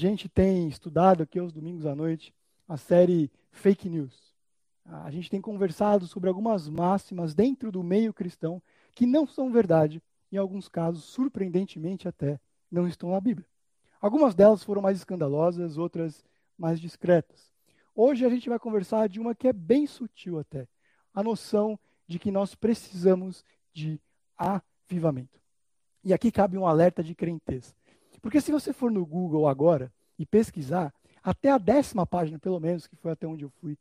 gente tem estudado aqui aos domingos à noite a série Fake News. A gente tem conversado sobre algumas máximas dentro do meio cristão que não são verdade, em alguns casos, surpreendentemente até, não estão na Bíblia. Algumas delas foram mais escandalosas, outras mais discretas. Hoje a gente vai conversar de uma que é bem sutil até, a noção de que nós precisamos de avivamento. E aqui cabe um alerta de crentez. Porque se você for no Google agora e pesquisar, até a décima página, pelo menos, que foi até onde eu fui,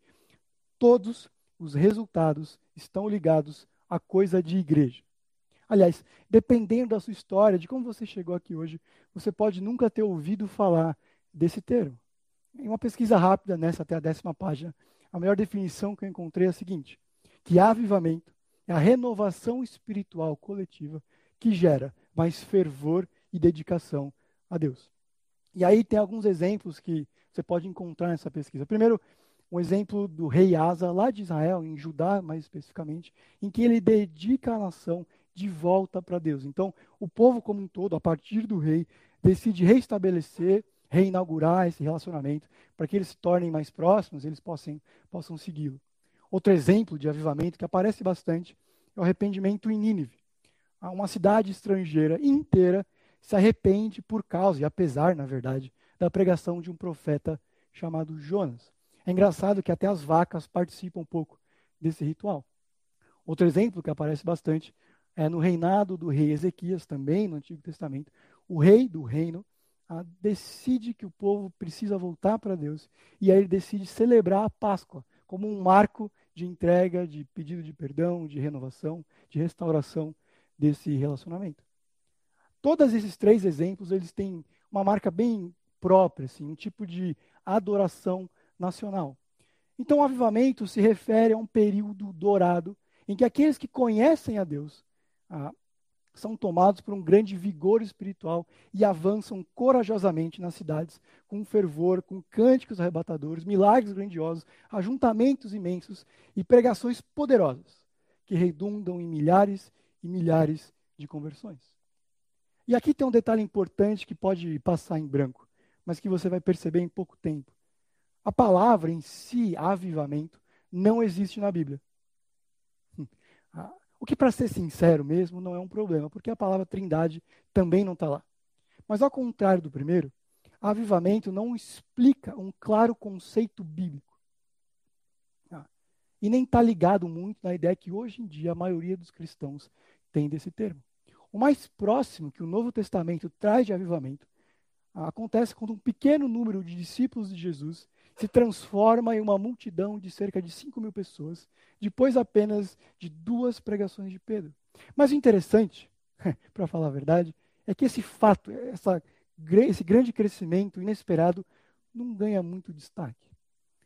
todos os resultados estão ligados a coisa de igreja. Aliás, dependendo da sua história, de como você chegou aqui hoje, você pode nunca ter ouvido falar desse termo. Em uma pesquisa rápida, nessa até a décima página, a melhor definição que eu encontrei é a seguinte: que avivamento é a renovação espiritual coletiva que gera mais fervor e dedicação a Deus. E aí tem alguns exemplos que você pode encontrar nessa pesquisa. Primeiro, um exemplo do rei Asa, lá de Israel, em Judá mais especificamente, em que ele dedica a nação de volta para Deus. Então, o povo como um todo, a partir do rei, decide reestabelecer, reinaugurar esse relacionamento, para que eles se tornem mais próximos, eles possam, possam segui-lo. Outro exemplo de avivamento que aparece bastante é o arrependimento em Nínive. Uma cidade estrangeira inteira se arrepende por causa, e apesar, na verdade, da pregação de um profeta chamado Jonas. É engraçado que até as vacas participam um pouco desse ritual. Outro exemplo que aparece bastante é no reinado do rei Ezequias, também no Antigo Testamento. O rei do reino ah, decide que o povo precisa voltar para Deus e aí ele decide celebrar a Páscoa como um marco de entrega, de pedido de perdão, de renovação, de restauração desse relacionamento. Todos esses três exemplos, eles têm uma marca bem própria, assim, um tipo de adoração nacional. Então, o avivamento se refere a um período dourado em que aqueles que conhecem a Deus ah, são tomados por um grande vigor espiritual e avançam corajosamente nas cidades com fervor, com cânticos arrebatadores, milagres grandiosos, ajuntamentos imensos e pregações poderosas que redundam em milhares e milhares de conversões. E aqui tem um detalhe importante que pode passar em branco, mas que você vai perceber em pouco tempo. A palavra em si, avivamento, não existe na Bíblia. O que, para ser sincero mesmo, não é um problema, porque a palavra trindade também não está lá. Mas, ao contrário do primeiro, avivamento não explica um claro conceito bíblico. Ah, e nem está ligado muito na ideia que hoje em dia a maioria dos cristãos tem desse termo. O mais próximo que o Novo Testamento traz de avivamento acontece quando um pequeno número de discípulos de Jesus se transforma em uma multidão de cerca de 5 mil pessoas, depois apenas de duas pregações de Pedro. Mas o interessante, para falar a verdade, é que esse fato, essa, esse grande crescimento inesperado, não ganha muito destaque.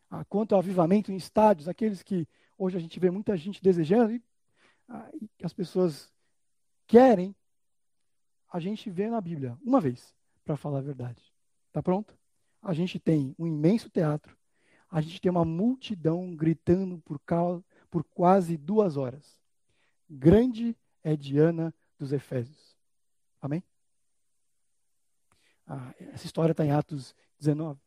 Ah, quanto ao avivamento em estádios, aqueles que hoje a gente vê muita gente desejando e, ah, as pessoas querem, a gente vê na Bíblia uma vez, para falar a verdade. Tá pronto? a gente tem um imenso teatro, a gente tem uma multidão gritando por, por quase duas horas. Grande é Diana dos Efésios. Amém? Ah, essa história está em Atos 19.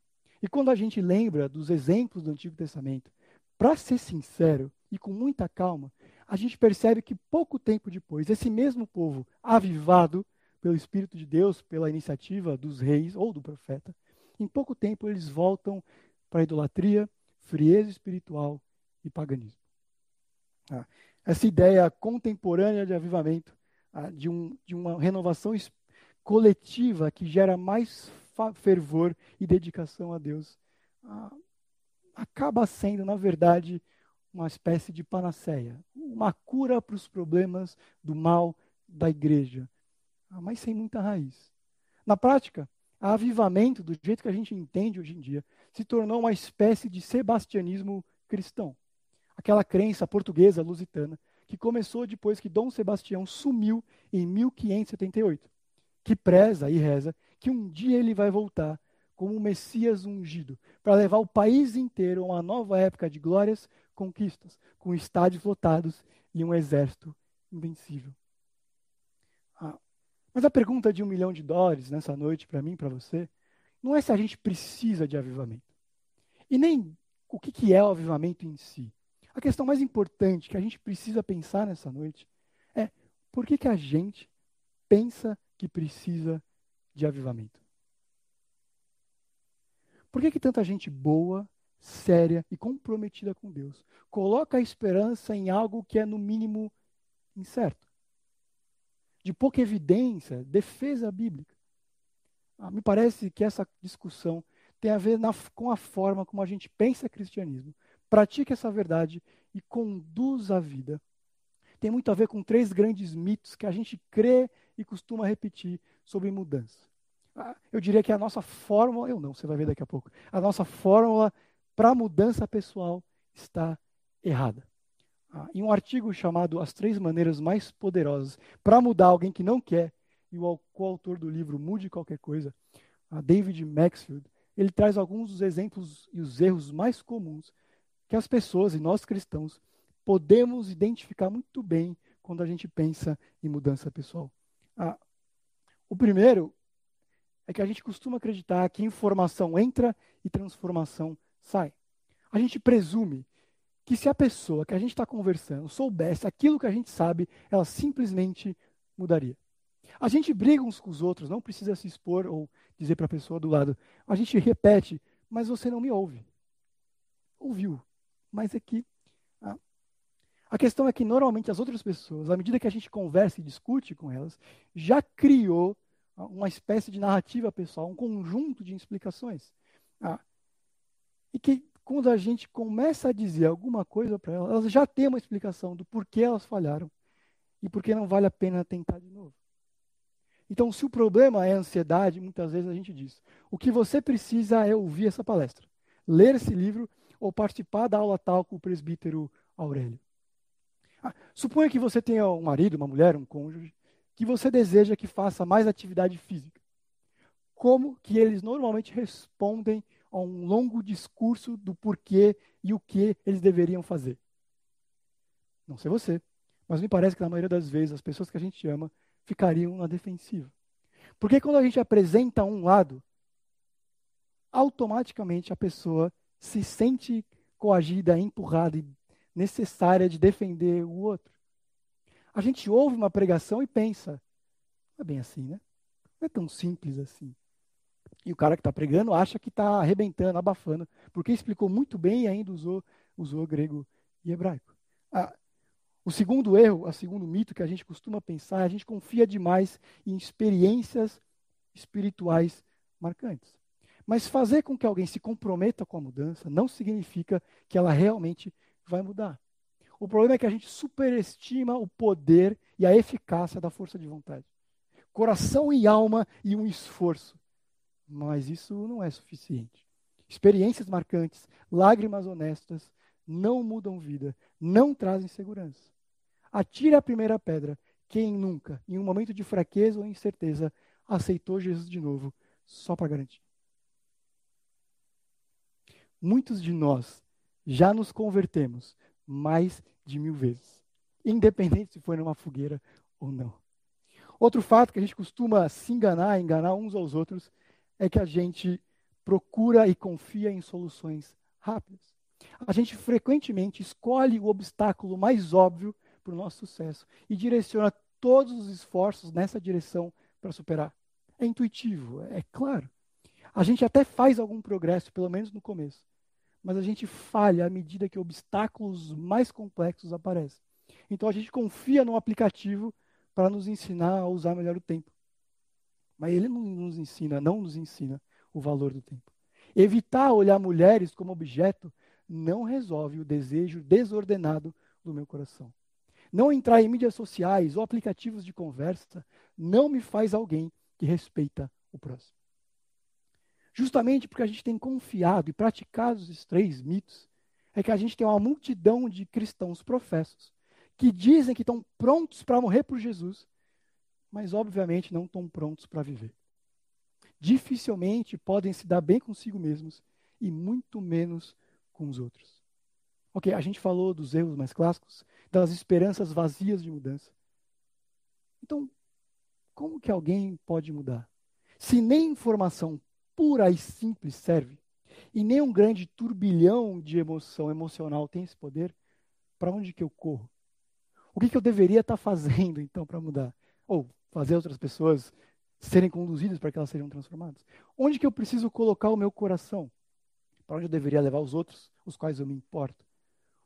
E quando a gente lembra dos exemplos do Antigo Testamento, para ser sincero e com muita calma, a gente percebe que pouco tempo depois, esse mesmo povo, avivado pelo Espírito de Deus, pela iniciativa dos reis ou do profeta, em pouco tempo eles voltam para a idolatria, frieza espiritual e paganismo. Ah, essa ideia contemporânea de avivamento, ah, de, um, de uma renovação coletiva que gera mais fervor e dedicação a Deus, ah, acaba sendo, na verdade, uma espécie de panaceia, uma cura para os problemas do mal da igreja, ah, mas sem muita raiz. Na prática, avivamento, do jeito que a gente entende hoje em dia, se tornou uma espécie de sebastianismo cristão. Aquela crença portuguesa lusitana que começou depois que Dom Sebastião sumiu em 1578, que preza e reza que um dia ele vai voltar como um Messias ungido para levar o país inteiro a uma nova época de glórias, conquistas, com estádios lotados e um exército invencível. Mas a pergunta de um milhão de dólares nessa noite, para mim, para você, não é se a gente precisa de avivamento. E nem o que, que é o avivamento em si. A questão mais importante que a gente precisa pensar nessa noite é por que, que a gente pensa que precisa de avivamento? Por que, que tanta gente boa, séria e comprometida com Deus coloca a esperança em algo que é, no mínimo, incerto? De pouca evidência, defesa bíblica. Ah, me parece que essa discussão tem a ver na, com a forma como a gente pensa cristianismo, pratica essa verdade e conduz a vida. Tem muito a ver com três grandes mitos que a gente crê e costuma repetir sobre mudança. Ah, eu diria que a nossa fórmula, eu não, você vai ver daqui a pouco, a nossa fórmula para mudança pessoal está errada. Ah, em um artigo chamado As Três Maneiras Mais Poderosas para Mudar Alguém que Não Quer, e o coautor do livro Mude Qualquer Coisa, David Maxfield, ele traz alguns dos exemplos e os erros mais comuns que as pessoas e nós cristãos podemos identificar muito bem quando a gente pensa em mudança pessoal. Ah, o primeiro é que a gente costuma acreditar que informação entra e transformação sai. A gente presume que se a pessoa que a gente está conversando soubesse aquilo que a gente sabe, ela simplesmente mudaria. A gente briga uns com os outros, não precisa se expor ou dizer para a pessoa do lado. A gente repete, mas você não me ouve. Ouviu, mas é que. Ah, a questão é que normalmente as outras pessoas, à medida que a gente conversa e discute com elas, já criou uma espécie de narrativa pessoal, um conjunto de explicações. Ah, e que quando a gente começa a dizer alguma coisa para elas, elas já têm uma explicação do porquê elas falharam e por que não vale a pena tentar de novo. Então, se o problema é ansiedade, muitas vezes a gente diz: o que você precisa é ouvir essa palestra, ler esse livro ou participar da aula tal com o presbítero Aurélio. Ah, suponha que você tenha um marido, uma mulher, um cônjuge, que você deseja que faça mais atividade física. Como que eles normalmente respondem a um longo discurso do porquê e o que eles deveriam fazer? Não sei você, mas me parece que na maioria das vezes as pessoas que a gente ama ficariam na defensiva. Porque quando a gente apresenta um lado, automaticamente a pessoa se sente coagida, empurrada e necessária de defender o outro. A gente ouve uma pregação e pensa, não é bem assim, né? Não é tão simples assim. E o cara que está pregando acha que está arrebentando, abafando, porque explicou muito bem e ainda usou, usou grego e hebraico. Ah, o segundo erro, o segundo mito que a gente costuma pensar, a gente confia demais em experiências espirituais marcantes. Mas fazer com que alguém se comprometa com a mudança não significa que ela realmente vai mudar. O problema é que a gente superestima o poder e a eficácia da força de vontade. Coração e alma e um esforço. Mas isso não é suficiente. Experiências marcantes, lágrimas honestas, não mudam vida, não trazem segurança. Atire a primeira pedra. Quem nunca, em um momento de fraqueza ou incerteza, aceitou Jesus de novo, só para garantir? Muitos de nós já nos convertemos mais de mil vezes, independente se foi numa fogueira ou não. Outro fato que a gente costuma se enganar, enganar uns aos outros, é que a gente procura e confia em soluções rápidas. A gente frequentemente escolhe o obstáculo mais óbvio para o nosso sucesso e direciona todos os esforços nessa direção para superar. É intuitivo, é claro. A gente até faz algum progresso, pelo menos no começo, mas a gente falha à medida que obstáculos mais complexos aparecem. Então a gente confia no aplicativo para nos ensinar a usar melhor o tempo. Mas ele não nos ensina, não nos ensina o valor do tempo. Evitar olhar mulheres como objeto não resolve o desejo desordenado do meu coração. Não entrar em mídias sociais ou aplicativos de conversa não me faz alguém que respeita o próximo. Justamente porque a gente tem confiado e praticado esses três mitos, é que a gente tem uma multidão de cristãos professos que dizem que estão prontos para morrer por Jesus, mas obviamente não estão prontos para viver. Dificilmente podem se dar bem consigo mesmos e muito menos com os outros. Ok, a gente falou dos erros mais clássicos, das esperanças vazias de mudança. Então, como que alguém pode mudar? Se nem informação pura e simples serve, e nem um grande turbilhão de emoção emocional tem esse poder, para onde que eu corro? O que, que eu deveria estar tá fazendo, então, para mudar? Ou fazer outras pessoas serem conduzidas para que elas sejam transformadas? Onde que eu preciso colocar o meu coração? Para onde eu deveria levar os outros, os quais eu me importo?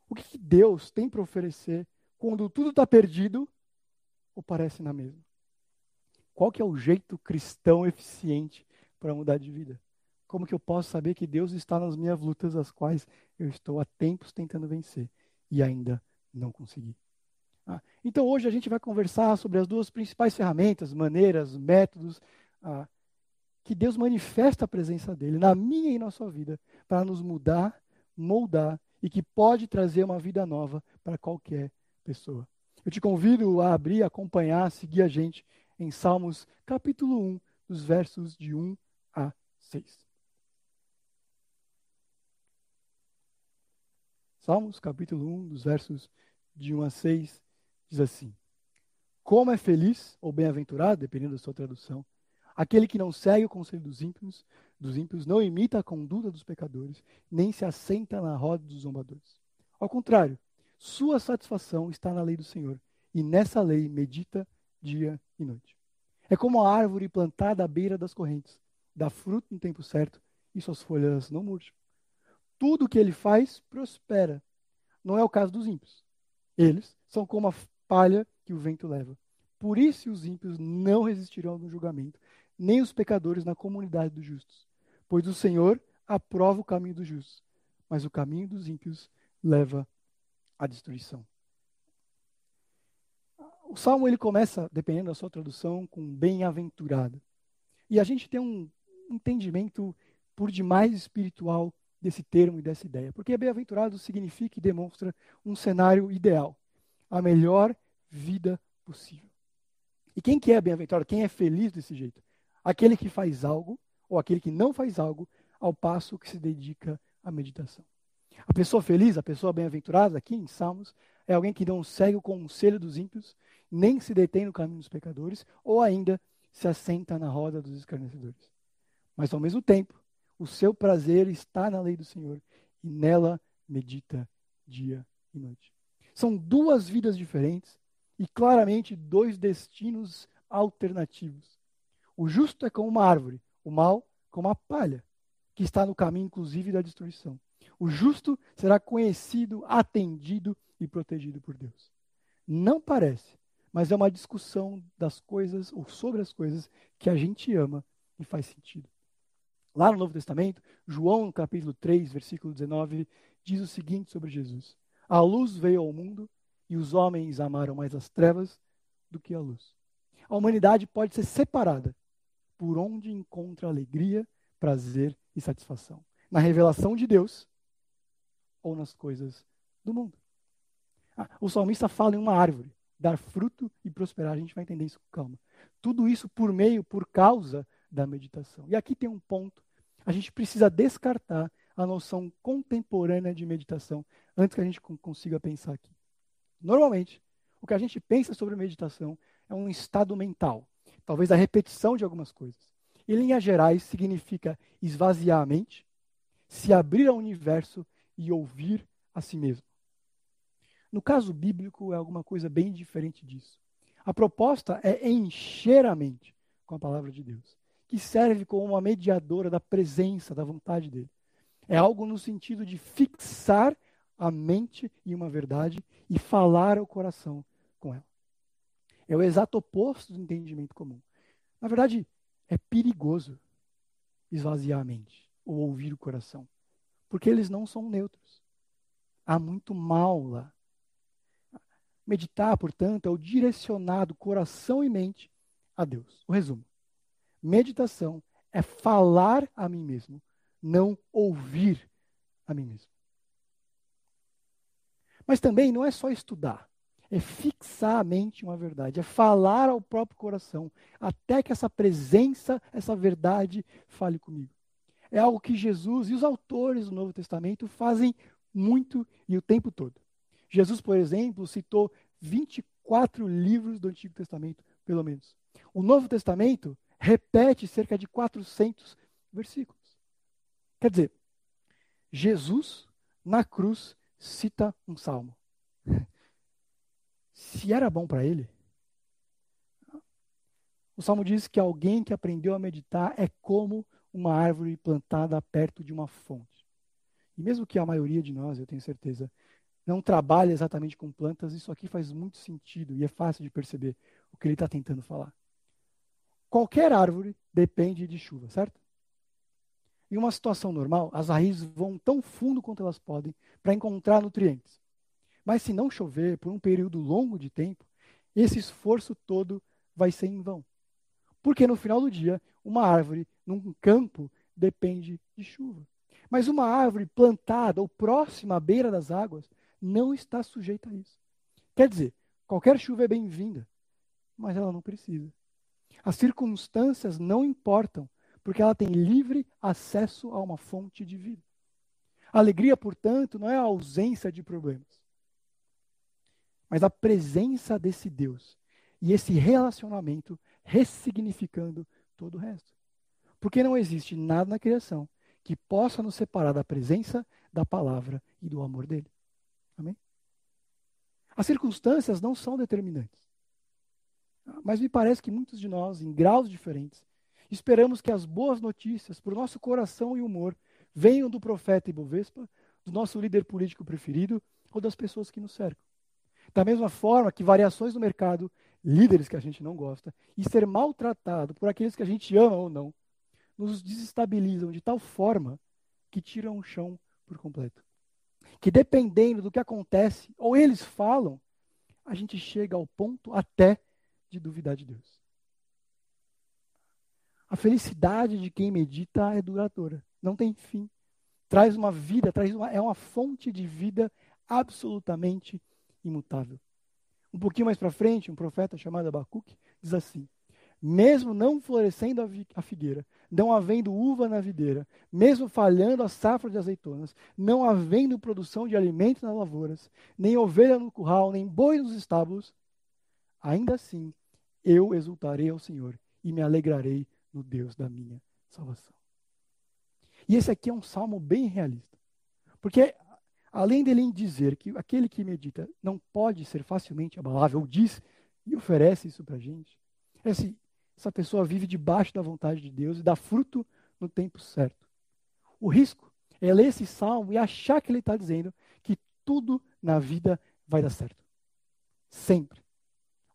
O que, que Deus tem para oferecer quando tudo está perdido ou parece na mesma? Qual que é o jeito cristão eficiente para mudar de vida? Como que eu posso saber que Deus está nas minhas lutas, as quais eu estou há tempos tentando vencer e ainda não consegui? Ah, então hoje a gente vai conversar sobre as duas principais ferramentas, maneiras, métodos ah, que Deus manifesta a presença dele na minha e na sua vida para nos mudar, moldar e que pode trazer uma vida nova para qualquer pessoa. Eu te convido a abrir, acompanhar, seguir a gente em Salmos capítulo 1, dos versos de 1 a 6. Salmos capítulo 1, dos versos de 1 a 6, diz assim: Como é feliz ou bem-aventurado, dependendo da sua tradução, aquele que não segue o conselho dos ímpios, dos ímpios, não imita a conduta dos pecadores, nem se assenta na roda dos zombadores. Ao contrário, sua satisfação está na lei do Senhor, e nessa lei medita dia e noite. É como a árvore plantada à beira das correntes, dá fruto no tempo certo e suas folhas não murcham. Tudo o que ele faz prospera. Não é o caso dos ímpios. Eles são como a palha que o vento leva. Por isso os ímpios não resistirão no julgamento, nem os pecadores na comunidade dos justos. Pois o Senhor aprova o caminho dos justos, mas o caminho dos ímpios leva a destruição. O salmo ele começa, dependendo da sua tradução, com bem-aventurado. E a gente tem um entendimento por demais espiritual desse termo e dessa ideia. Porque bem-aventurado significa e demonstra um cenário ideal, a melhor vida possível. E quem que é bem-aventurado? Quem é feliz desse jeito? Aquele que faz algo ou aquele que não faz algo ao passo que se dedica à meditação. A pessoa feliz, a pessoa bem-aventurada, aqui em Salmos, é alguém que não segue o conselho dos ímpios, nem se detém no caminho dos pecadores, ou ainda se assenta na roda dos escarnecedores. Mas, ao mesmo tempo, o seu prazer está na lei do Senhor, e nela medita dia e noite. São duas vidas diferentes e claramente dois destinos alternativos. O justo é como uma árvore, o mal como a palha, que está no caminho, inclusive, da destruição. O justo será conhecido, atendido e protegido por Deus. Não parece, mas é uma discussão das coisas ou sobre as coisas que a gente ama e faz sentido. Lá no Novo Testamento, João, capítulo 3, versículo 19, diz o seguinte sobre Jesus: A luz veio ao mundo e os homens amaram mais as trevas do que a luz. A humanidade pode ser separada por onde encontra alegria, prazer e satisfação. Na revelação de Deus ou nas coisas do mundo. Ah, o salmista fala em uma árvore, dar fruto e prosperar. A gente vai entender isso com calma. Tudo isso por meio, por causa da meditação. E aqui tem um ponto. A gente precisa descartar a noção contemporânea de meditação antes que a gente consiga pensar aqui. Normalmente, o que a gente pensa sobre meditação é um estado mental, talvez a repetição de algumas coisas. Em linhas gerais, significa esvaziar a mente, se abrir ao universo e ouvir a si mesmo. No caso bíblico, é alguma coisa bem diferente disso. A proposta é encher a mente com a palavra de Deus, que serve como uma mediadora da presença, da vontade dele. É algo no sentido de fixar a mente em uma verdade e falar ao coração com ela. É o exato oposto do entendimento comum. Na verdade, é perigoso esvaziar a mente ou ouvir o coração porque eles não são neutros. Há muito mal lá. Meditar, portanto, é o direcionado coração e mente a Deus. O resumo: meditação é falar a mim mesmo, não ouvir a mim mesmo. Mas também não é só estudar, é fixar a mente uma verdade, é falar ao próprio coração, até que essa presença, essa verdade fale comigo é algo que Jesus e os autores do Novo Testamento fazem muito e o tempo todo. Jesus, por exemplo, citou 24 livros do Antigo Testamento, pelo menos. O Novo Testamento repete cerca de 400 versículos. Quer dizer, Jesus, na cruz, cita um salmo. Se era bom para ele, o salmo diz que alguém que aprendeu a meditar é como uma árvore plantada perto de uma fonte. E mesmo que a maioria de nós, eu tenho certeza, não trabalhe exatamente com plantas, isso aqui faz muito sentido e é fácil de perceber o que ele está tentando falar. Qualquer árvore depende de chuva, certo? Em uma situação normal, as raízes vão tão fundo quanto elas podem para encontrar nutrientes. Mas se não chover por um período longo de tempo, esse esforço todo vai ser em vão. Porque no final do dia, uma árvore num campo depende de chuva. Mas uma árvore plantada ou próxima à beira das águas não está sujeita a isso. Quer dizer, qualquer chuva é bem-vinda, mas ela não precisa. As circunstâncias não importam, porque ela tem livre acesso a uma fonte de vida. A alegria, portanto, não é a ausência de problemas, mas a presença desse Deus e esse relacionamento ressignificando todo o resto. Porque não existe nada na criação que possa nos separar da presença, da palavra e do amor dele. Amém? As circunstâncias não são determinantes. Mas me parece que muitos de nós, em graus diferentes, esperamos que as boas notícias para o nosso coração e humor venham do profeta Ibovespa, do nosso líder político preferido ou das pessoas que nos cercam. Da mesma forma que variações no mercado, líderes que a gente não gosta, e ser maltratado por aqueles que a gente ama ou não, nos desestabilizam de tal forma que tiram o chão por completo. Que dependendo do que acontece, ou eles falam, a gente chega ao ponto até de duvidar de Deus. A felicidade de quem medita é duradoura, não tem fim. Traz uma vida, traz uma, é uma fonte de vida absolutamente imutável. Um pouquinho mais para frente, um profeta chamado Abacuque diz assim: Mesmo não florescendo a figueira, não havendo uva na videira, mesmo falhando a safra de azeitonas, não havendo produção de alimentos nas lavouras, nem ovelha no curral, nem boi nos estábulos, ainda assim eu exultarei ao Senhor e me alegrarei no Deus da minha salvação. E esse aqui é um salmo bem realista. Porque, além dele dizer que aquele que medita não pode ser facilmente abalável, diz e oferece isso para a gente, essa pessoa vive debaixo da vontade de Deus e dá fruto no tempo certo. O risco é ler esse salmo e achar que ele está dizendo que tudo na vida vai dar certo. Sempre.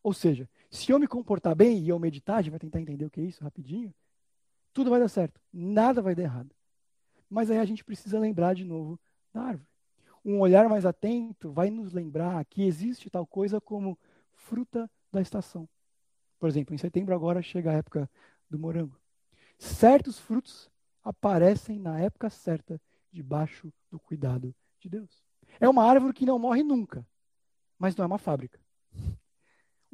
Ou seja, se eu me comportar bem e eu meditar, a gente vai tentar entender o que é isso rapidinho, tudo vai dar certo. Nada vai dar errado. Mas aí a gente precisa lembrar de novo da árvore. Um olhar mais atento vai nos lembrar que existe tal coisa como fruta da estação. Por exemplo, em setembro agora chega a época do morango. Certos frutos aparecem na época certa, debaixo do cuidado de Deus. É uma árvore que não morre nunca, mas não é uma fábrica.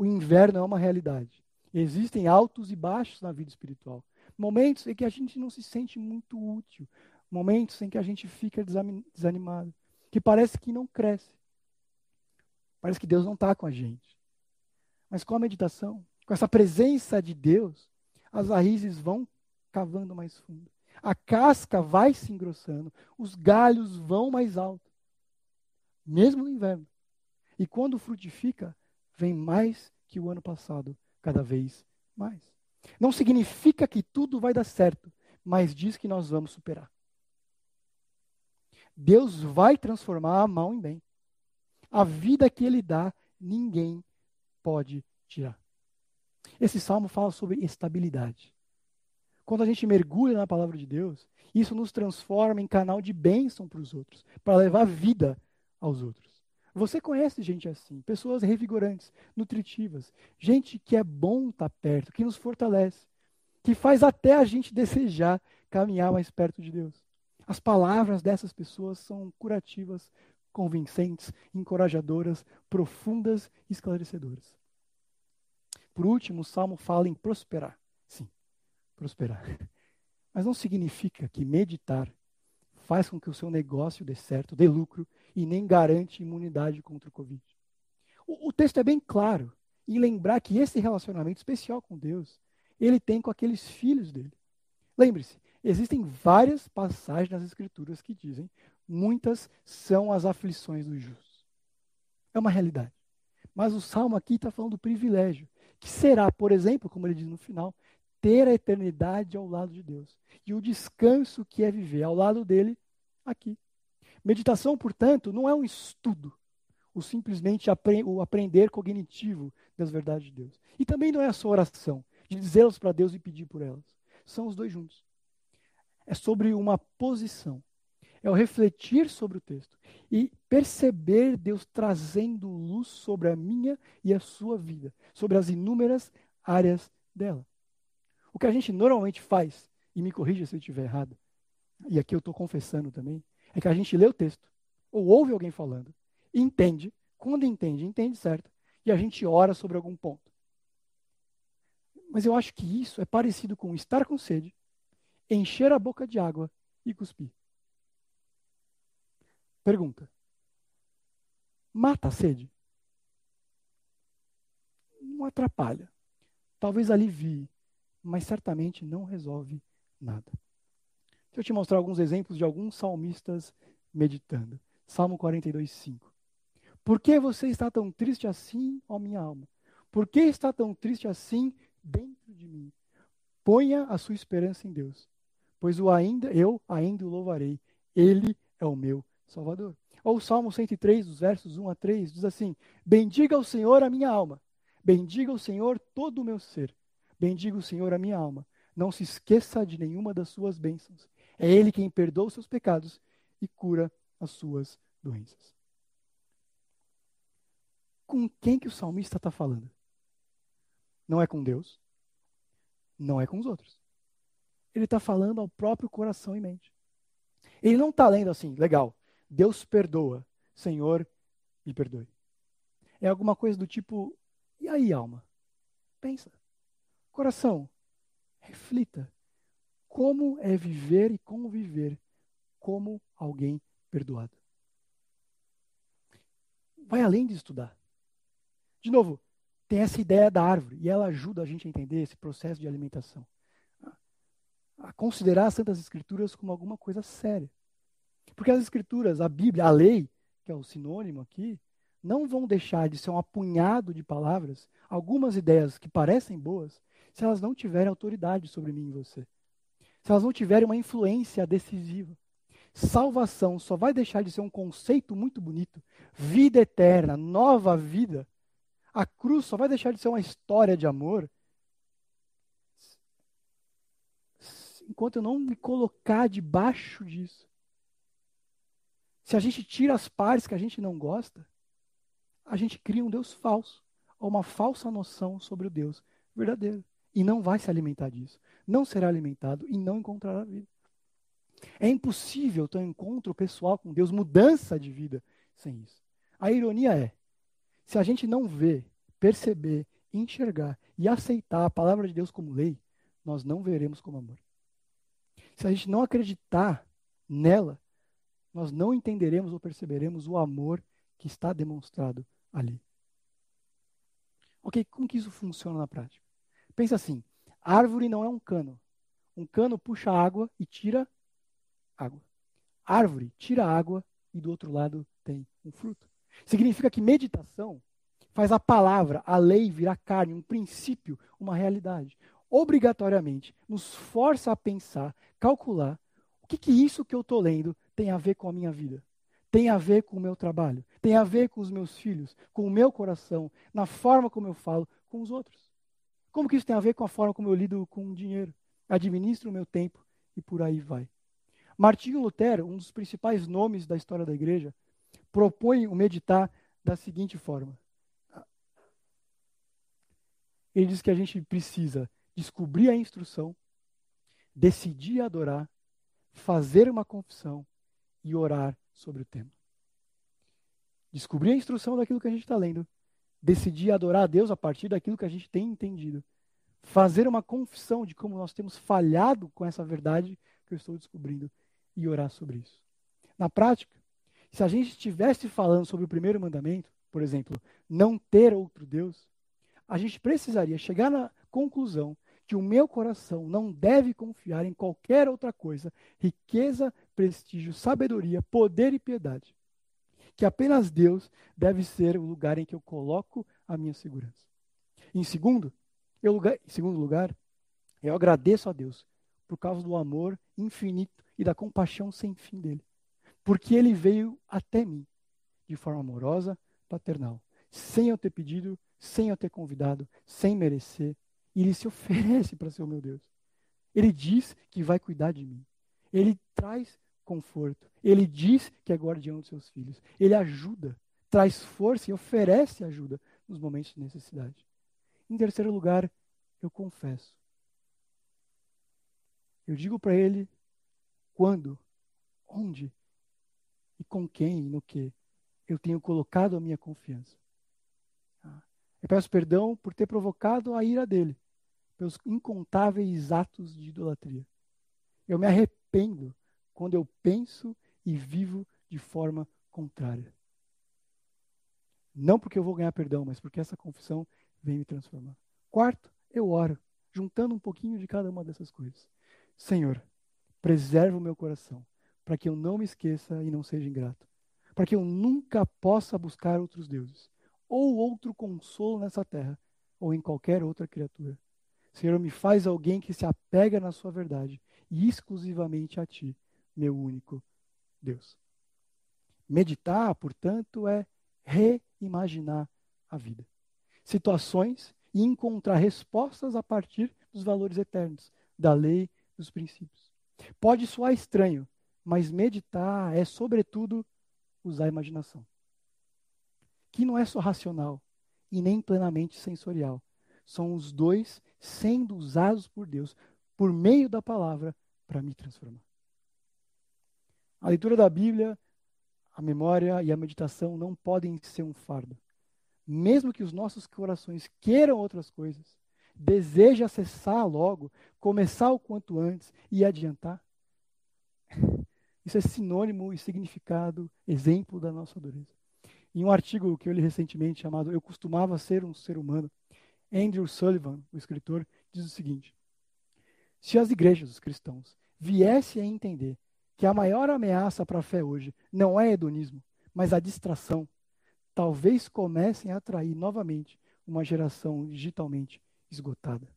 O inverno é uma realidade. Existem altos e baixos na vida espiritual. Momentos em que a gente não se sente muito útil. Momentos em que a gente fica desanimado. Que parece que não cresce. Parece que Deus não está com a gente. Mas com a meditação, com essa presença de Deus, as raízes vão cavando mais fundo. A casca vai se engrossando, os galhos vão mais alto, mesmo no inverno. E quando frutifica, vem mais que o ano passado, cada vez mais. Não significa que tudo vai dar certo, mas diz que nós vamos superar. Deus vai transformar a mal em bem. A vida que Ele dá, ninguém pode tirar. Esse salmo fala sobre estabilidade. Quando a gente mergulha na palavra de Deus, isso nos transforma em canal de bênção para os outros, para levar vida aos outros. Você conhece gente assim, pessoas revigorantes, nutritivas, gente que é bom estar tá perto, que nos fortalece, que faz até a gente desejar caminhar mais perto de Deus. As palavras dessas pessoas são curativas, convincentes, encorajadoras, profundas e esclarecedoras. Por último, o salmo fala em prosperar. Sim, prosperar. Mas não significa que meditar faz com que o seu negócio dê certo, dê lucro e nem garante imunidade contra o Covid. O, o texto é bem claro em lembrar que esse relacionamento especial com Deus, ele tem com aqueles filhos dele. Lembre-se, Existem várias passagens nas Escrituras que dizem: muitas são as aflições dos justos. É uma realidade. Mas o salmo aqui está falando do privilégio, que será, por exemplo, como ele diz no final, ter a eternidade ao lado de Deus. E o descanso que é viver ao lado dele aqui. Meditação, portanto, não é um estudo, o simplesmente apre o aprender cognitivo das verdades de Deus. E também não é a sua oração, de dizê-las para Deus e pedir por elas. São os dois juntos. É sobre uma posição. É o refletir sobre o texto e perceber Deus trazendo luz sobre a minha e a sua vida, sobre as inúmeras áreas dela. O que a gente normalmente faz, e me corrija se eu estiver errado, e aqui eu estou confessando também, é que a gente lê o texto, ou ouve alguém falando, entende, quando entende, entende certo, e a gente ora sobre algum ponto. Mas eu acho que isso é parecido com estar com sede, encher a boca de água e cuspir. Pergunta: mata a sede? Não atrapalha. Talvez alivie, mas certamente não resolve nada. Deixa eu te mostrar alguns exemplos de alguns salmistas meditando. Salmo 42, 5. Por que você está tão triste assim, ó minha alma? Por que está tão triste assim dentro de mim? Ponha a sua esperança em Deus, pois o ainda eu ainda o louvarei. Ele é o meu Salvador. Ou o Salmo 103, dos versos 1 a 3, diz assim: Bendiga o Senhor a minha alma, bendiga o Senhor todo o meu ser, bendiga o Senhor a minha alma. Não se esqueça de nenhuma das suas bênçãos. É Ele quem perdoa os seus pecados e cura as suas doenças. Com quem que o salmista está falando? Não é com Deus, não é com os outros. Ele está falando ao próprio coração e mente. Ele não está lendo assim, legal, Deus perdoa, Senhor, me perdoe. É alguma coisa do tipo, e aí, alma? Pensa. Coração, reflita. Como é viver e como viver como alguém perdoado? Vai além de estudar. De novo, tem essa ideia da árvore e ela ajuda a gente a entender esse processo de alimentação. A considerar as Santas Escrituras como alguma coisa séria. Porque as escrituras, a Bíblia, a lei, que é o sinônimo aqui, não vão deixar de ser um apunhado de palavras, algumas ideias que parecem boas, se elas não tiverem autoridade sobre mim e você. Se elas não tiverem uma influência decisiva. Salvação só vai deixar de ser um conceito muito bonito, vida eterna, nova vida. A cruz só vai deixar de ser uma história de amor enquanto eu não me colocar debaixo disso. Se a gente tira as partes que a gente não gosta, a gente cria um Deus falso, ou uma falsa noção sobre o Deus verdadeiro. E não vai se alimentar disso. Não será alimentado e não encontrará vida. É impossível ter um encontro pessoal com Deus, mudança de vida, sem isso. A ironia é: se a gente não vê, perceber, enxergar e aceitar a palavra de Deus como lei, nós não veremos como amor. Se a gente não acreditar nela, nós não entenderemos ou perceberemos o amor que está demonstrado ali. Ok, como que isso funciona na prática? Pensa assim: árvore não é um cano. Um cano puxa água e tira água. Árvore tira água e do outro lado tem um fruto. Significa que meditação faz a palavra, a lei virar carne, um princípio, uma realidade. Obrigatoriamente nos força a pensar, calcular o que, que isso que eu estou lendo tem a ver com a minha vida, tem a ver com o meu trabalho, tem a ver com os meus filhos, com o meu coração, na forma como eu falo com os outros. Como que isso tem a ver com a forma como eu lido com o dinheiro? Administro o meu tempo e por aí vai. Martinho Lutero, um dos principais nomes da história da igreja, propõe o meditar da seguinte forma. Ele diz que a gente precisa descobrir a instrução, decidir adorar, fazer uma confissão e orar sobre o tema. Descobrir a instrução daquilo que a gente está lendo. Decidir adorar a Deus a partir daquilo que a gente tem entendido. Fazer uma confissão de como nós temos falhado com essa verdade que eu estou descobrindo e orar sobre isso. Na prática, se a gente estivesse falando sobre o primeiro mandamento, por exemplo, não ter outro Deus, a gente precisaria chegar na conclusão que o meu coração não deve confiar em qualquer outra coisa, riqueza, prestígio, sabedoria, poder e piedade. Que apenas Deus deve ser o lugar em que eu coloco a minha segurança. Em segundo, eu, em segundo lugar, eu agradeço a Deus por causa do amor infinito e da compaixão sem fim dele. Porque ele veio até mim de forma amorosa, paternal, sem eu ter pedido, sem eu ter convidado, sem merecer. E ele se oferece para ser o meu Deus. Ele diz que vai cuidar de mim. Ele traz conforto. Ele diz que é guardião dos seus filhos. Ele ajuda, traz força e oferece ajuda nos momentos de necessidade. Em terceiro lugar, eu confesso. Eu digo para ele quando, onde e com quem e no que eu tenho colocado a minha confiança. Ah, eu peço perdão por ter provocado a ira dele, pelos incontáveis atos de idolatria. Eu me arrependo quando eu penso e vivo de forma contrária. Não porque eu vou ganhar perdão, mas porque essa confissão vem me transformar. Quarto, eu oro, juntando um pouquinho de cada uma dessas coisas. Senhor, preserva o meu coração, para que eu não me esqueça e não seja ingrato, para que eu nunca possa buscar outros deuses, ou outro consolo nessa terra, ou em qualquer outra criatura. Senhor, me faz alguém que se apega na sua verdade e exclusivamente a ti, meu único Deus. Meditar, portanto, é reimaginar a vida. Situações e encontrar respostas a partir dos valores eternos, da lei, dos princípios. Pode soar estranho, mas meditar é, sobretudo, usar a imaginação. Que não é só racional e nem plenamente sensorial. São os dois sendo usados por Deus, por meio da palavra, para me transformar. A leitura da Bíblia, a memória e a meditação não podem ser um fardo. Mesmo que os nossos corações queiram outras coisas, deseja acessar logo, começar o quanto antes e adiantar. Isso é sinônimo e significado, exemplo da nossa dureza. Em um artigo que eu li recentemente chamado Eu Costumava Ser um Ser Humano, Andrew Sullivan, o escritor, diz o seguinte: Se as igrejas, os cristãos, viessem a entender que a maior ameaça para a fé hoje não é hedonismo, mas a distração, talvez comecem a atrair novamente uma geração digitalmente esgotada.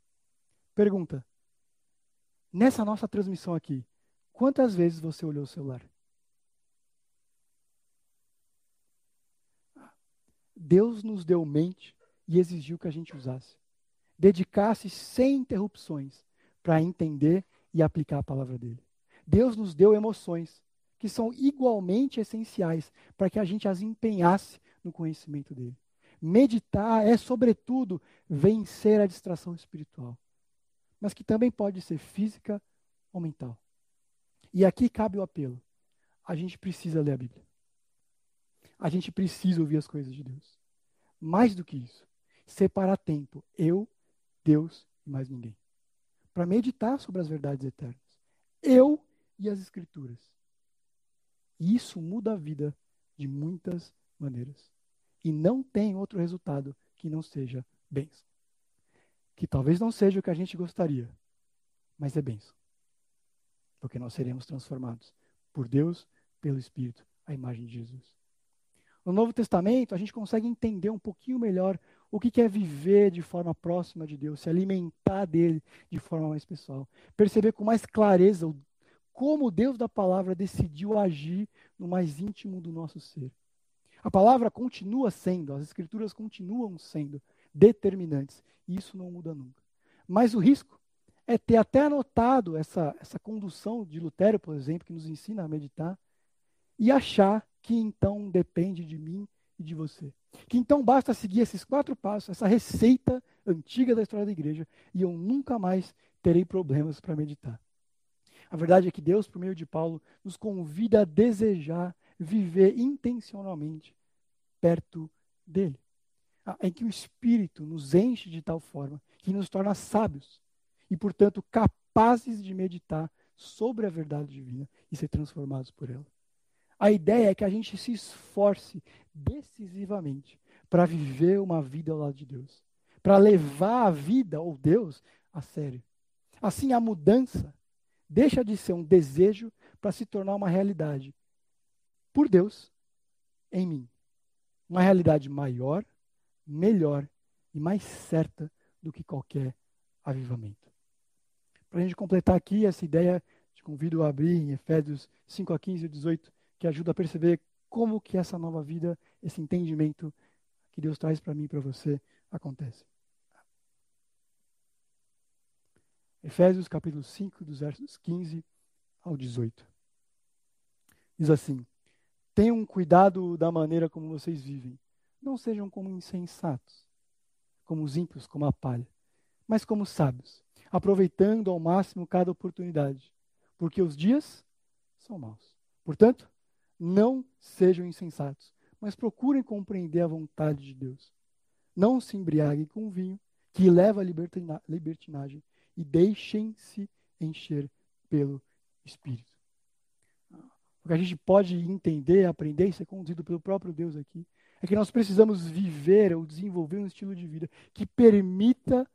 Pergunta: Nessa nossa transmissão aqui, quantas vezes você olhou o celular? Deus nos deu mente e exigiu que a gente usasse. Dedicasse sem interrupções para entender e aplicar a palavra dele. Deus nos deu emoções que são igualmente essenciais para que a gente as empenhasse no conhecimento dele. Meditar é, sobretudo, vencer a distração espiritual, mas que também pode ser física ou mental. E aqui cabe o apelo: a gente precisa ler a Bíblia. A gente precisa ouvir as coisas de Deus. Mais do que isso, separar tempo, eu, Deus e mais ninguém, para meditar sobre as verdades eternas. Eu e as Escrituras. E isso muda a vida de muitas maneiras. E não tem outro resultado que não seja bênção. Que talvez não seja o que a gente gostaria, mas é bênção. Porque nós seremos transformados por Deus, pelo Espírito, a imagem de Jesus. No Novo Testamento, a gente consegue entender um pouquinho melhor o que é viver de forma próxima de Deus, se alimentar dele de forma mais pessoal. Perceber com mais clareza o como Deus da palavra decidiu agir no mais íntimo do nosso ser. A palavra continua sendo, as escrituras continuam sendo determinantes, e isso não muda nunca. Mas o risco é ter até anotado essa, essa condução de Lutero, por exemplo, que nos ensina a meditar, e achar que então depende de mim e de você. Que então basta seguir esses quatro passos, essa receita antiga da história da igreja, e eu nunca mais terei problemas para meditar. A verdade é que Deus, por meio de Paulo, nos convida a desejar viver intencionalmente perto dele. Em que o Espírito nos enche de tal forma que nos torna sábios e, portanto, capazes de meditar sobre a verdade divina e ser transformados por ela. A ideia é que a gente se esforce decisivamente para viver uma vida ao lado de Deus, para levar a vida ou Deus a sério. Assim, a mudança deixa de ser um desejo para se tornar uma realidade por Deus em mim. Uma realidade maior, melhor e mais certa do que qualquer avivamento. Para a gente completar aqui essa ideia, te convido a abrir em Efésios 5 a 15 e 18, que ajuda a perceber como que essa nova vida, esse entendimento que Deus traz para mim e para você acontece. Efésios capítulo 5, dos versos 15 ao 18. Diz assim: Tenham cuidado da maneira como vocês vivem. Não sejam como insensatos, como os ímpios, como a palha, mas como sábios, aproveitando ao máximo cada oportunidade, porque os dias são maus. Portanto, não sejam insensatos, mas procurem compreender a vontade de Deus. Não se embriaguem com vinho, que leva à libertinagem, e deixem-se encher pelo Espírito. O que a gente pode entender, aprender e ser conduzido pelo próprio Deus aqui é que nós precisamos viver ou desenvolver um estilo de vida que permita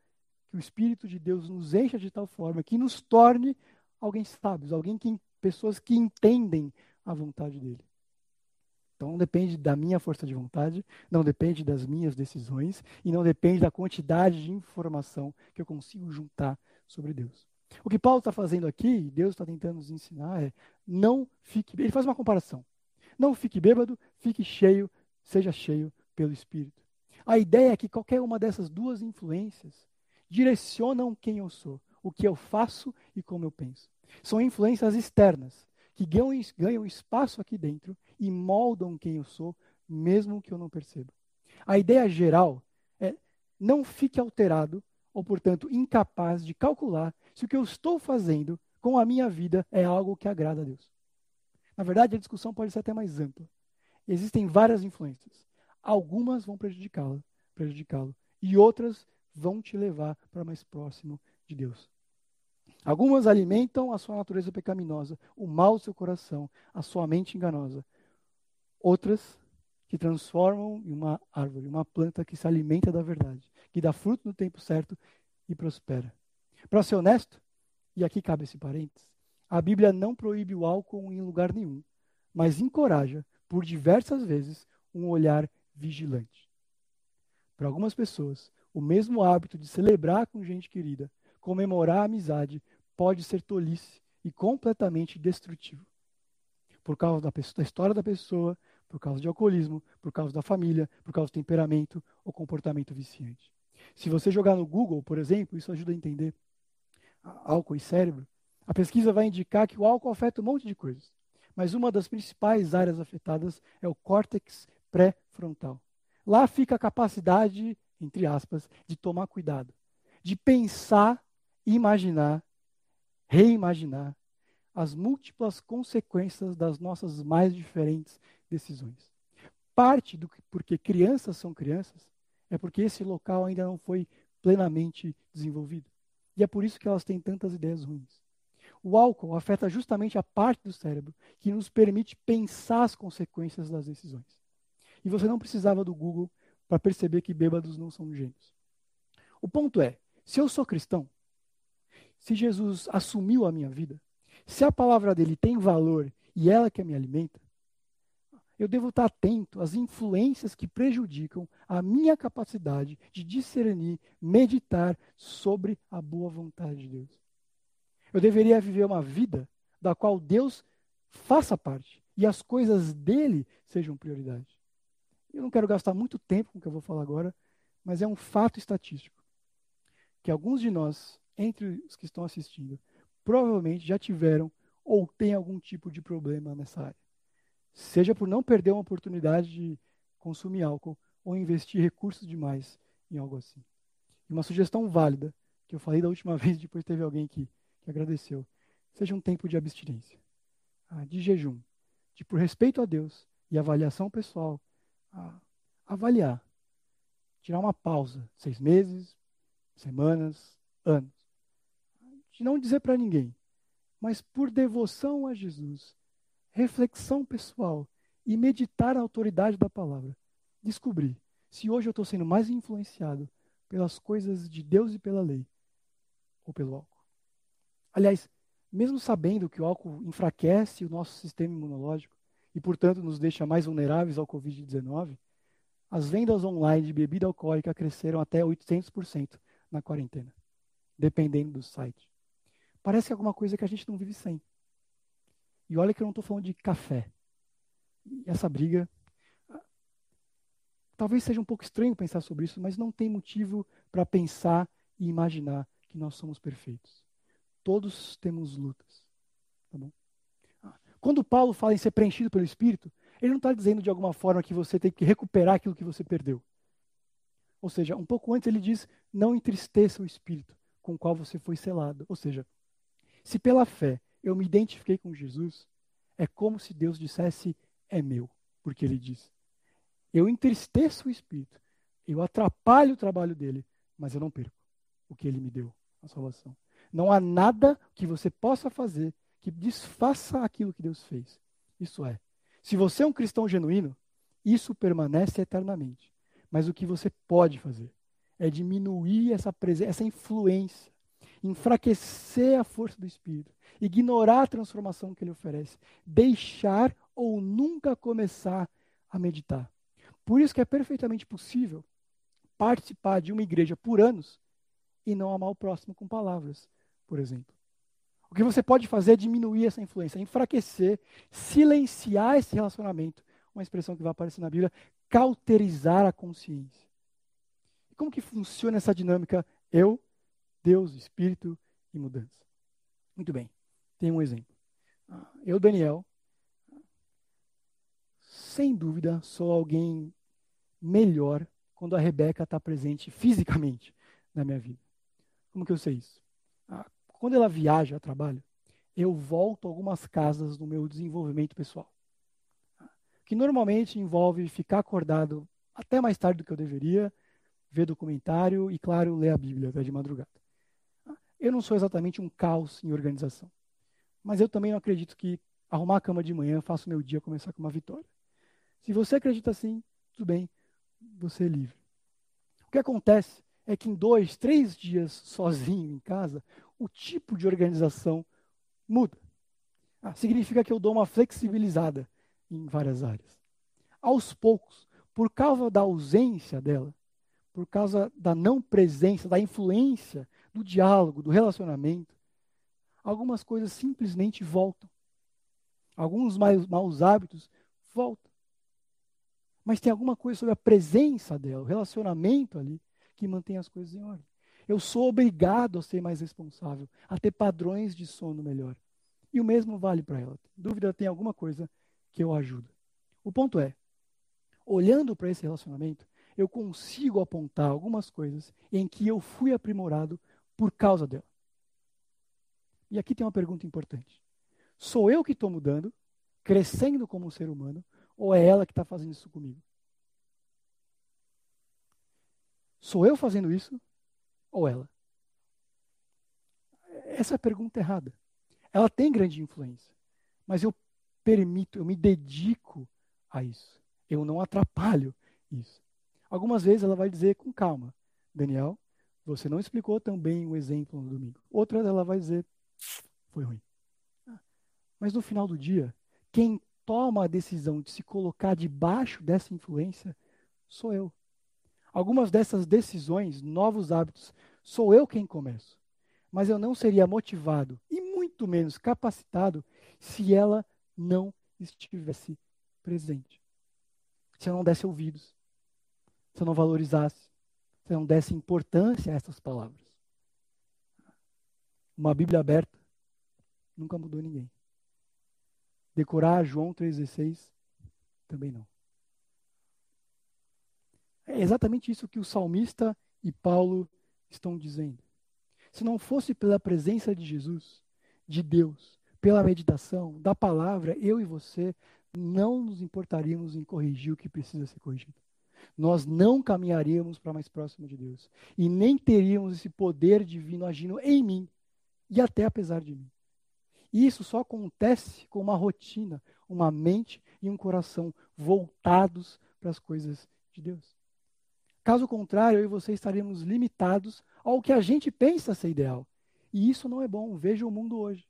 que o Espírito de Deus nos encha de tal forma que nos torne alguém sábios, alguém que pessoas que entendem a vontade dele. Então não depende da minha força de vontade, não depende das minhas decisões e não depende da quantidade de informação que eu consigo juntar sobre Deus. O que Paulo está fazendo aqui, Deus está tentando nos ensinar, é não fique. Ele faz uma comparação. Não fique bêbado, fique cheio, seja cheio pelo Espírito. A ideia é que qualquer uma dessas duas influências direcionam quem eu sou, o que eu faço e como eu penso. São influências externas que ganham, espaço aqui dentro e moldam quem eu sou, mesmo que eu não perceba. A ideia geral é não fique alterado ou, portanto, incapaz de calcular se o que eu estou fazendo com a minha vida é algo que agrada a Deus. Na verdade, a discussão pode ser até mais ampla. Existem várias influências. Algumas vão prejudicá-lo, prejudicá-lo, e outras vão te levar para mais próximo de Deus. Algumas alimentam a sua natureza pecaminosa, o mal do seu coração, a sua mente enganosa. Outras que transformam em uma árvore, uma planta que se alimenta da verdade, que dá fruto no tempo certo e prospera. Para ser honesto, e aqui cabe esse parênteses, a Bíblia não proíbe o álcool em lugar nenhum, mas encoraja, por diversas vezes, um olhar vigilante. Para algumas pessoas, o mesmo hábito de celebrar com gente querida, comemorar a amizade, pode ser tolice e completamente destrutivo. Por causa da, pessoa, da história da pessoa, por causa de alcoolismo, por causa da família, por causa do temperamento ou comportamento viciante. Se você jogar no Google, por exemplo, isso ajuda a entender álcool e cérebro. A pesquisa vai indicar que o álcool afeta um monte de coisas, mas uma das principais áreas afetadas é o córtex pré-frontal. Lá fica a capacidade, entre aspas, de tomar cuidado, de pensar, imaginar, reimaginar as múltiplas consequências das nossas mais diferentes decisões. Parte do que porque crianças são crianças é porque esse local ainda não foi plenamente desenvolvido. E é por isso que elas têm tantas ideias ruins. O álcool afeta justamente a parte do cérebro que nos permite pensar as consequências das decisões. E você não precisava do Google para perceber que bêbados não são gênios. O ponto é: se eu sou cristão, se Jesus assumiu a minha vida, se a palavra dele tem valor e ela que me alimenta, eu devo estar atento às influências que prejudicam a minha capacidade de discernir, meditar sobre a boa vontade de Deus. Eu deveria viver uma vida da qual Deus faça parte e as coisas dele sejam prioridade. Eu não quero gastar muito tempo com o que eu vou falar agora, mas é um fato estatístico que alguns de nós, entre os que estão assistindo, provavelmente já tiveram ou têm algum tipo de problema nessa área seja por não perder uma oportunidade de consumir álcool ou investir recursos demais em algo assim. E uma sugestão válida, que eu falei da última vez, depois teve alguém que, que agradeceu, seja um tempo de abstinência, ah, de jejum, de por respeito a Deus e avaliação pessoal, ah, avaliar, tirar uma pausa, seis meses, semanas, anos, de não dizer para ninguém, mas por devoção a Jesus, reflexão pessoal e meditar a autoridade da palavra, descobrir se hoje eu estou sendo mais influenciado pelas coisas de Deus e pela lei, ou pelo álcool. Aliás, mesmo sabendo que o álcool enfraquece o nosso sistema imunológico e, portanto, nos deixa mais vulneráveis ao Covid-19, as vendas online de bebida alcoólica cresceram até 800% na quarentena, dependendo do site. Parece que é alguma coisa que a gente não vive sem. E olha que eu não estou falando de café. Essa briga. Talvez seja um pouco estranho pensar sobre isso, mas não tem motivo para pensar e imaginar que nós somos perfeitos. Todos temos lutas. Tá bom? Quando Paulo fala em ser preenchido pelo Espírito, ele não está dizendo de alguma forma que você tem que recuperar aquilo que você perdeu. Ou seja, um pouco antes ele diz: não entristeça o Espírito com o qual você foi selado. Ou seja, se pela fé eu me identifiquei com Jesus, é como se Deus dissesse: é meu, porque ele diz. Eu entristeço o Espírito, eu atrapalho o trabalho dele, mas eu não perco o que ele me deu, a salvação. Não há nada que você possa fazer que desfaça aquilo que Deus fez. Isso é, se você é um cristão genuíno, isso permanece eternamente. Mas o que você pode fazer é diminuir essa, essa influência, enfraquecer a força do Espírito, ignorar a transformação que ele oferece, deixar ou nunca começar a meditar. Por isso que é perfeitamente possível participar de uma igreja por anos e não amar o próximo com palavras, por exemplo. O que você pode fazer é diminuir essa influência, enfraquecer, silenciar esse relacionamento. Uma expressão que vai aparecer na Bíblia, cauterizar a consciência. Como que funciona essa dinâmica eu, Deus, Espírito e mudança? Muito bem, tem um exemplo. Eu, Daniel, sem dúvida, sou alguém melhor quando a Rebeca está presente fisicamente na minha vida. Como que eu sei isso? Quando ela viaja a trabalho, eu volto algumas casas no meu desenvolvimento pessoal. Que normalmente envolve ficar acordado até mais tarde do que eu deveria, ver documentário e, claro, ler a Bíblia até de madrugada. Eu não sou exatamente um caos em organização. Mas eu também não acredito que arrumar a cama de manhã faça o meu dia começar com uma vitória. Se você acredita assim, tudo bem, você é livre. O que acontece é que em dois, três dias sozinho em casa, o tipo de organização muda. Ah, significa que eu dou uma flexibilizada em várias áreas. Aos poucos, por causa da ausência dela, por causa da não presença, da influência do diálogo, do relacionamento, algumas coisas simplesmente voltam. Alguns maus hábitos voltam. Mas tem alguma coisa sobre a presença dela, o relacionamento ali, que mantém as coisas em ordem. Eu sou obrigado a ser mais responsável, a ter padrões de sono melhor. E o mesmo vale para ela. Dúvida tem alguma coisa que eu ajudo. O ponto é, olhando para esse relacionamento, eu consigo apontar algumas coisas em que eu fui aprimorado por causa dela. E aqui tem uma pergunta importante. Sou eu que estou mudando, crescendo como um ser humano, ou é ela que está fazendo isso comigo? Sou eu fazendo isso ou ela? Essa é a pergunta errada. Ela tem grande influência, mas eu permito, eu me dedico a isso. Eu não atrapalho isso. Algumas vezes ela vai dizer com calma, Daniel, você não explicou tão bem o exemplo no domingo. Outras ela vai dizer, foi ruim. Mas no final do dia, quem toma a decisão de se colocar debaixo dessa influência sou eu. Algumas dessas decisões, novos hábitos, sou eu quem começo. Mas eu não seria motivado e muito menos capacitado se ela não estivesse presente. Se eu não desse ouvidos, se eu não valorizasse, não desse importância a essas palavras. Uma Bíblia aberta nunca mudou ninguém. Decorar João 3,16 também não. É exatamente isso que o salmista e Paulo estão dizendo. Se não fosse pela presença de Jesus, de Deus, pela meditação, da palavra, eu e você não nos importaríamos em corrigir o que precisa ser corrigido. Nós não caminharíamos para mais próximo de Deus. E nem teríamos esse poder divino agindo em mim e até apesar de mim. E isso só acontece com uma rotina, uma mente e um coração voltados para as coisas de Deus. Caso contrário, eu e você estaríamos limitados ao que a gente pensa ser ideal E isso não é bom. Veja o mundo hoje.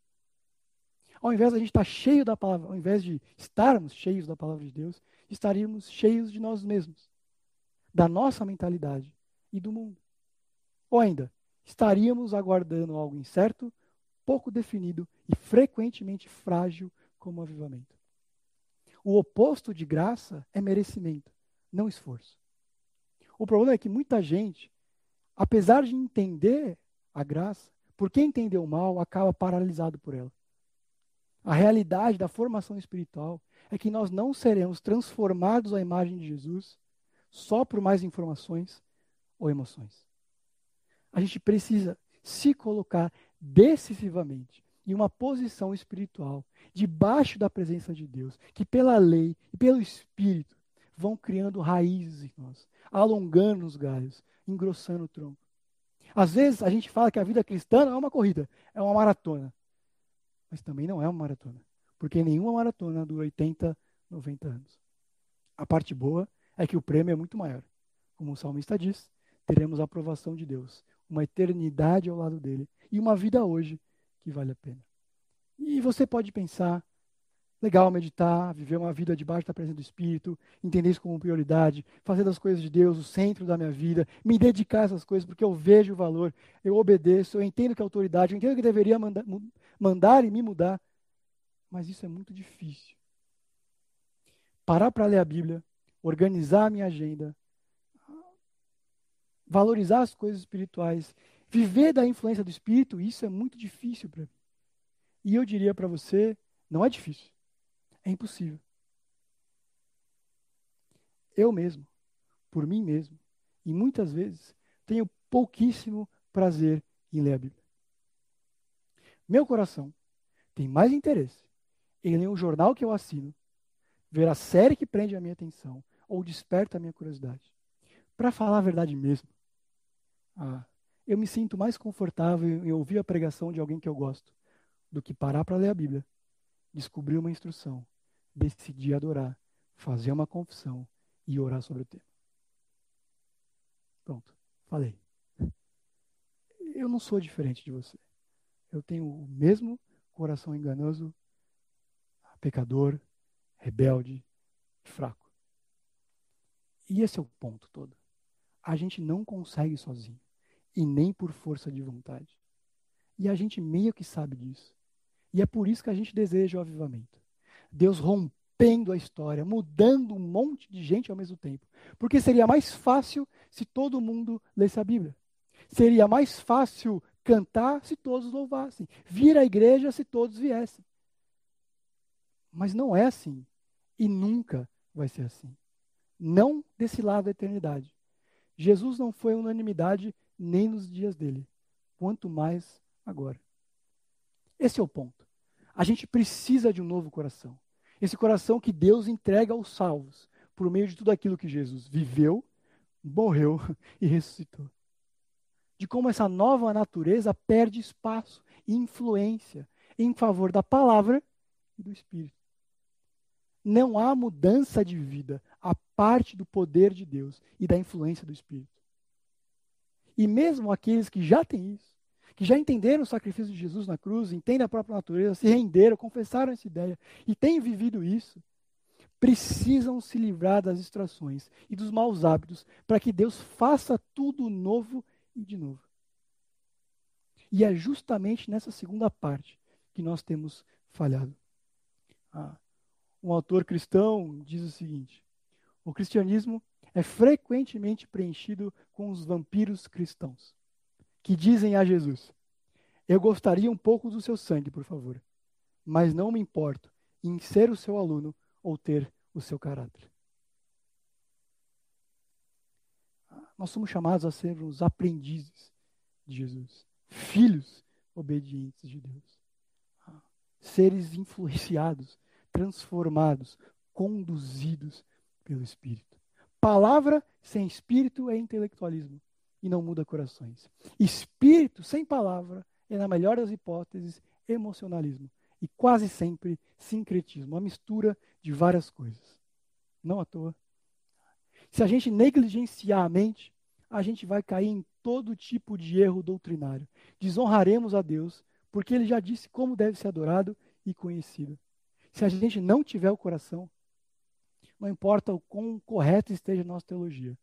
Ao invés de a gente estar cheio da palavra, ao invés de estarmos cheios da palavra de Deus, estaríamos cheios de nós mesmos, da nossa mentalidade e do mundo. Ou ainda, estaríamos aguardando algo incerto, pouco definido e frequentemente frágil como avivamento. O oposto de graça é merecimento, não esforço. O problema é que muita gente, apesar de entender a graça, porque entendeu mal, acaba paralisado por ela. A realidade da formação espiritual é que nós não seremos transformados à imagem de Jesus só por mais informações ou emoções. A gente precisa se colocar decisivamente em uma posição espiritual, debaixo da presença de Deus, que pela lei e pelo Espírito vão criando raízes em nós, alongando os galhos, engrossando o tronco. Às vezes a gente fala que a vida cristã não é uma corrida, é uma maratona. Mas também não é uma maratona, porque nenhuma maratona dura 80, 90 anos. A parte boa é que o prêmio é muito maior. Como o salmista diz, teremos a aprovação de Deus, uma eternidade ao lado dele e uma vida hoje que vale a pena. E você pode pensar, legal meditar, viver uma vida debaixo da presença do Espírito, entender isso como prioridade, fazer das coisas de Deus o centro da minha vida, me dedicar a essas coisas porque eu vejo o valor, eu obedeço, eu entendo que é autoridade, eu entendo que deveria mandar, mandar e me mudar. Mas isso é muito difícil. Parar para ler a Bíblia, organizar a minha agenda, valorizar as coisas espirituais Viver da influência do Espírito, isso é muito difícil para mim. E eu diria para você, não é difícil. É impossível. Eu mesmo, por mim mesmo, e muitas vezes, tenho pouquíssimo prazer em ler a Bíblia. Meu coração tem mais interesse em ler um jornal que eu assino, ver a série que prende a minha atenção ou desperta a minha curiosidade. Para falar a verdade mesmo, ah, eu me sinto mais confortável em ouvir a pregação de alguém que eu gosto do que parar para ler a Bíblia, descobrir uma instrução, decidir adorar, fazer uma confissão e orar sobre o tema. Pronto, falei. Eu não sou diferente de você. Eu tenho o mesmo coração enganoso, pecador, rebelde, fraco. E esse é o ponto todo. A gente não consegue sozinho e nem por força de vontade. E a gente meio que sabe disso. E é por isso que a gente deseja o avivamento. Deus rompendo a história, mudando um monte de gente ao mesmo tempo. Porque seria mais fácil se todo mundo lesse a Bíblia. Seria mais fácil cantar se todos louvassem. Vir à igreja se todos viessem. Mas não é assim. E nunca vai ser assim. Não desse lado da eternidade. Jesus não foi unanimidade nem nos dias dele, quanto mais agora. Esse é o ponto. A gente precisa de um novo coração. Esse coração que Deus entrega aos salvos, por meio de tudo aquilo que Jesus viveu, morreu e ressuscitou. De como essa nova natureza perde espaço e influência em favor da palavra e do Espírito. Não há mudança de vida parte do poder de Deus e da influência do Espírito. E mesmo aqueles que já têm isso, que já entenderam o sacrifício de Jesus na cruz, entendem a própria natureza, se renderam, confessaram essa ideia e têm vivido isso, precisam se livrar das distrações e dos maus hábitos para que Deus faça tudo novo e de novo. E é justamente nessa segunda parte que nós temos falhado. Ah, um autor cristão diz o seguinte: o cristianismo é frequentemente preenchido com os vampiros cristãos, que dizem a Jesus: Eu gostaria um pouco do seu sangue, por favor, mas não me importo em ser o seu aluno ou ter o seu caráter. Nós somos chamados a sermos aprendizes de Jesus, filhos obedientes de Deus, seres influenciados, transformados, conduzidos pelo Espírito. Palavra sem espírito é intelectualismo e não muda corações. Espírito sem palavra é, na melhor das hipóteses, emocionalismo e quase sempre sincretismo, uma mistura de várias coisas. Não à toa. Se a gente negligenciar a mente, a gente vai cair em todo tipo de erro doutrinário. Desonraremos a Deus, porque ele já disse como deve ser adorado e conhecido. Se a gente não tiver o coração, não importa o quão correta esteja a nossa teologia.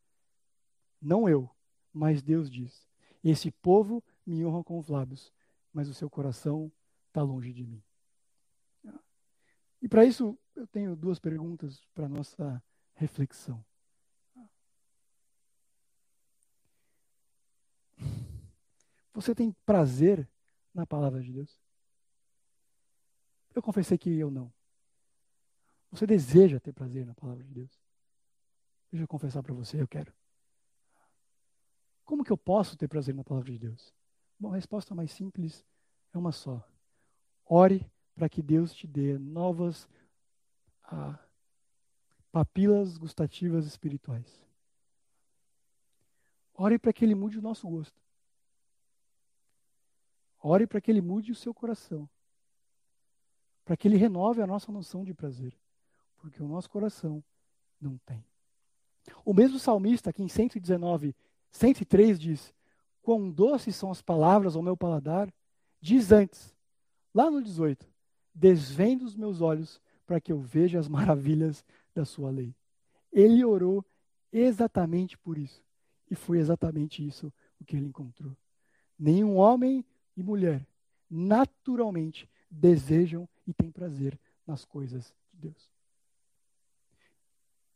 Não eu, mas Deus diz: Esse povo me honra com os lábios, mas o seu coração está longe de mim. E para isso, eu tenho duas perguntas para nossa reflexão. Você tem prazer na palavra de Deus? Eu confessei que eu não. Você deseja ter prazer na palavra de Deus? Deixa eu confessar para você, eu quero. Como que eu posso ter prazer na palavra de Deus? Bom, a resposta mais simples é uma só. Ore para que Deus te dê novas ah, papilas gustativas espirituais. Ore para que Ele mude o nosso gosto. Ore para que Ele mude o seu coração. Para que Ele renove a nossa noção de prazer. Porque o nosso coração não tem. O mesmo salmista, aqui em 119, 103, diz: Quão doces são as palavras ao meu paladar, diz antes, lá no 18: Desvendo os meus olhos para que eu veja as maravilhas da sua lei. Ele orou exatamente por isso. E foi exatamente isso o que ele encontrou. Nenhum homem e mulher naturalmente desejam e têm prazer nas coisas de Deus.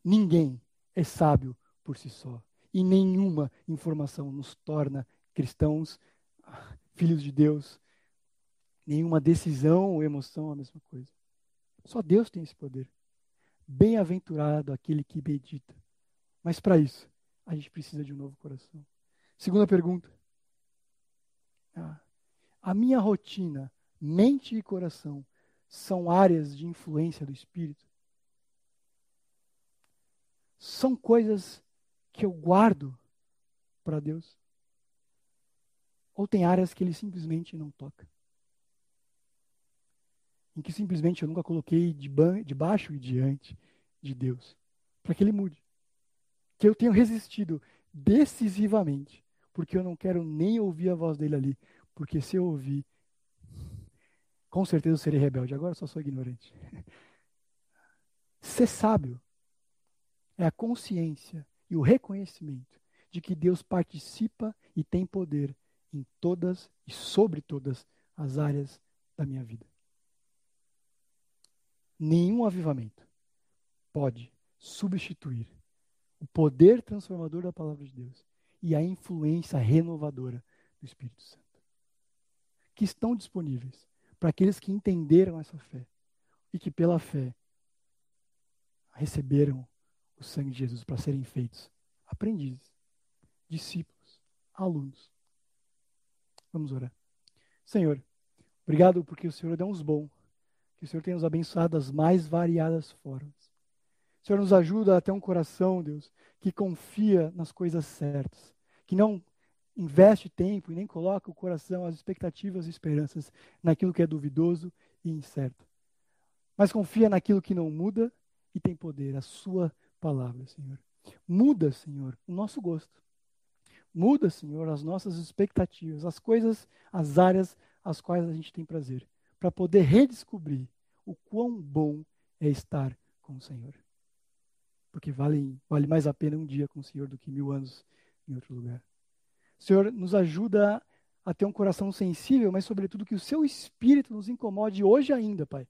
Ninguém é sábio por si só. E nenhuma informação nos torna cristãos, filhos de Deus. Nenhuma decisão ou emoção é a mesma coisa. Só Deus tem esse poder. Bem-aventurado aquele que medita. Mas para isso, a gente precisa de um novo coração. Segunda pergunta. Ah, a minha rotina, mente e coração, são áreas de influência do Espírito? São coisas que eu guardo para Deus? Ou tem áreas que ele simplesmente não toca? em que simplesmente eu nunca coloquei debaixo e diante de Deus, para que Ele mude. Que eu tenho resistido decisivamente, porque eu não quero nem ouvir a voz dele ali, porque se eu ouvir, com certeza eu serei rebelde. Agora eu só sou ignorante. Ser sábio é a consciência e o reconhecimento de que Deus participa e tem poder em todas e sobre todas as áreas da minha vida. Nenhum avivamento pode substituir o poder transformador da palavra de Deus e a influência renovadora do Espírito Santo, que estão disponíveis para aqueles que entenderam essa fé e que pela fé receberam o sangue de Jesus para serem feitos aprendizes, discípulos, alunos. Vamos orar. Senhor, obrigado porque o Senhor é uns bom que o Senhor tenha nos abençoado das mais variadas formas. O Senhor nos ajuda a ter um coração, Deus, que confia nas coisas certas, que não investe tempo e nem coloca o coração, as expectativas e esperanças naquilo que é duvidoso e incerto. Mas confia naquilo que não muda e tem poder, a Sua palavra, Senhor. Muda, Senhor, o nosso gosto. Muda, Senhor, as nossas expectativas, as coisas, as áreas às quais a gente tem prazer para poder redescobrir o quão bom é estar com o Senhor. Porque vale, vale mais a pena um dia com o Senhor do que mil anos em outro lugar. Senhor nos ajuda a ter um coração sensível, mas, sobretudo, que o seu espírito nos incomode hoje ainda, Pai.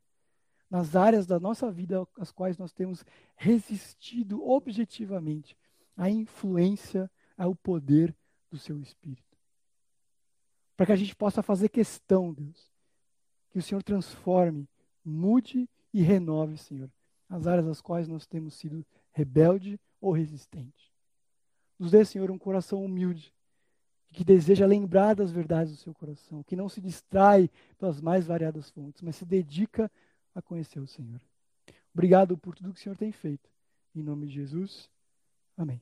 Nas áreas da nossa vida às quais nós temos resistido objetivamente à influência, ao poder do seu espírito. Para que a gente possa fazer questão, Deus, que o Senhor transforme, mude e renove, Senhor, as áreas das quais nós temos sido rebelde ou resistente. Nos dê, Senhor, um coração humilde, que deseja lembrar das verdades do seu coração, que não se distrai pelas mais variadas fontes, mas se dedica a conhecer o Senhor. Obrigado por tudo que o Senhor tem feito. Em nome de Jesus. Amém.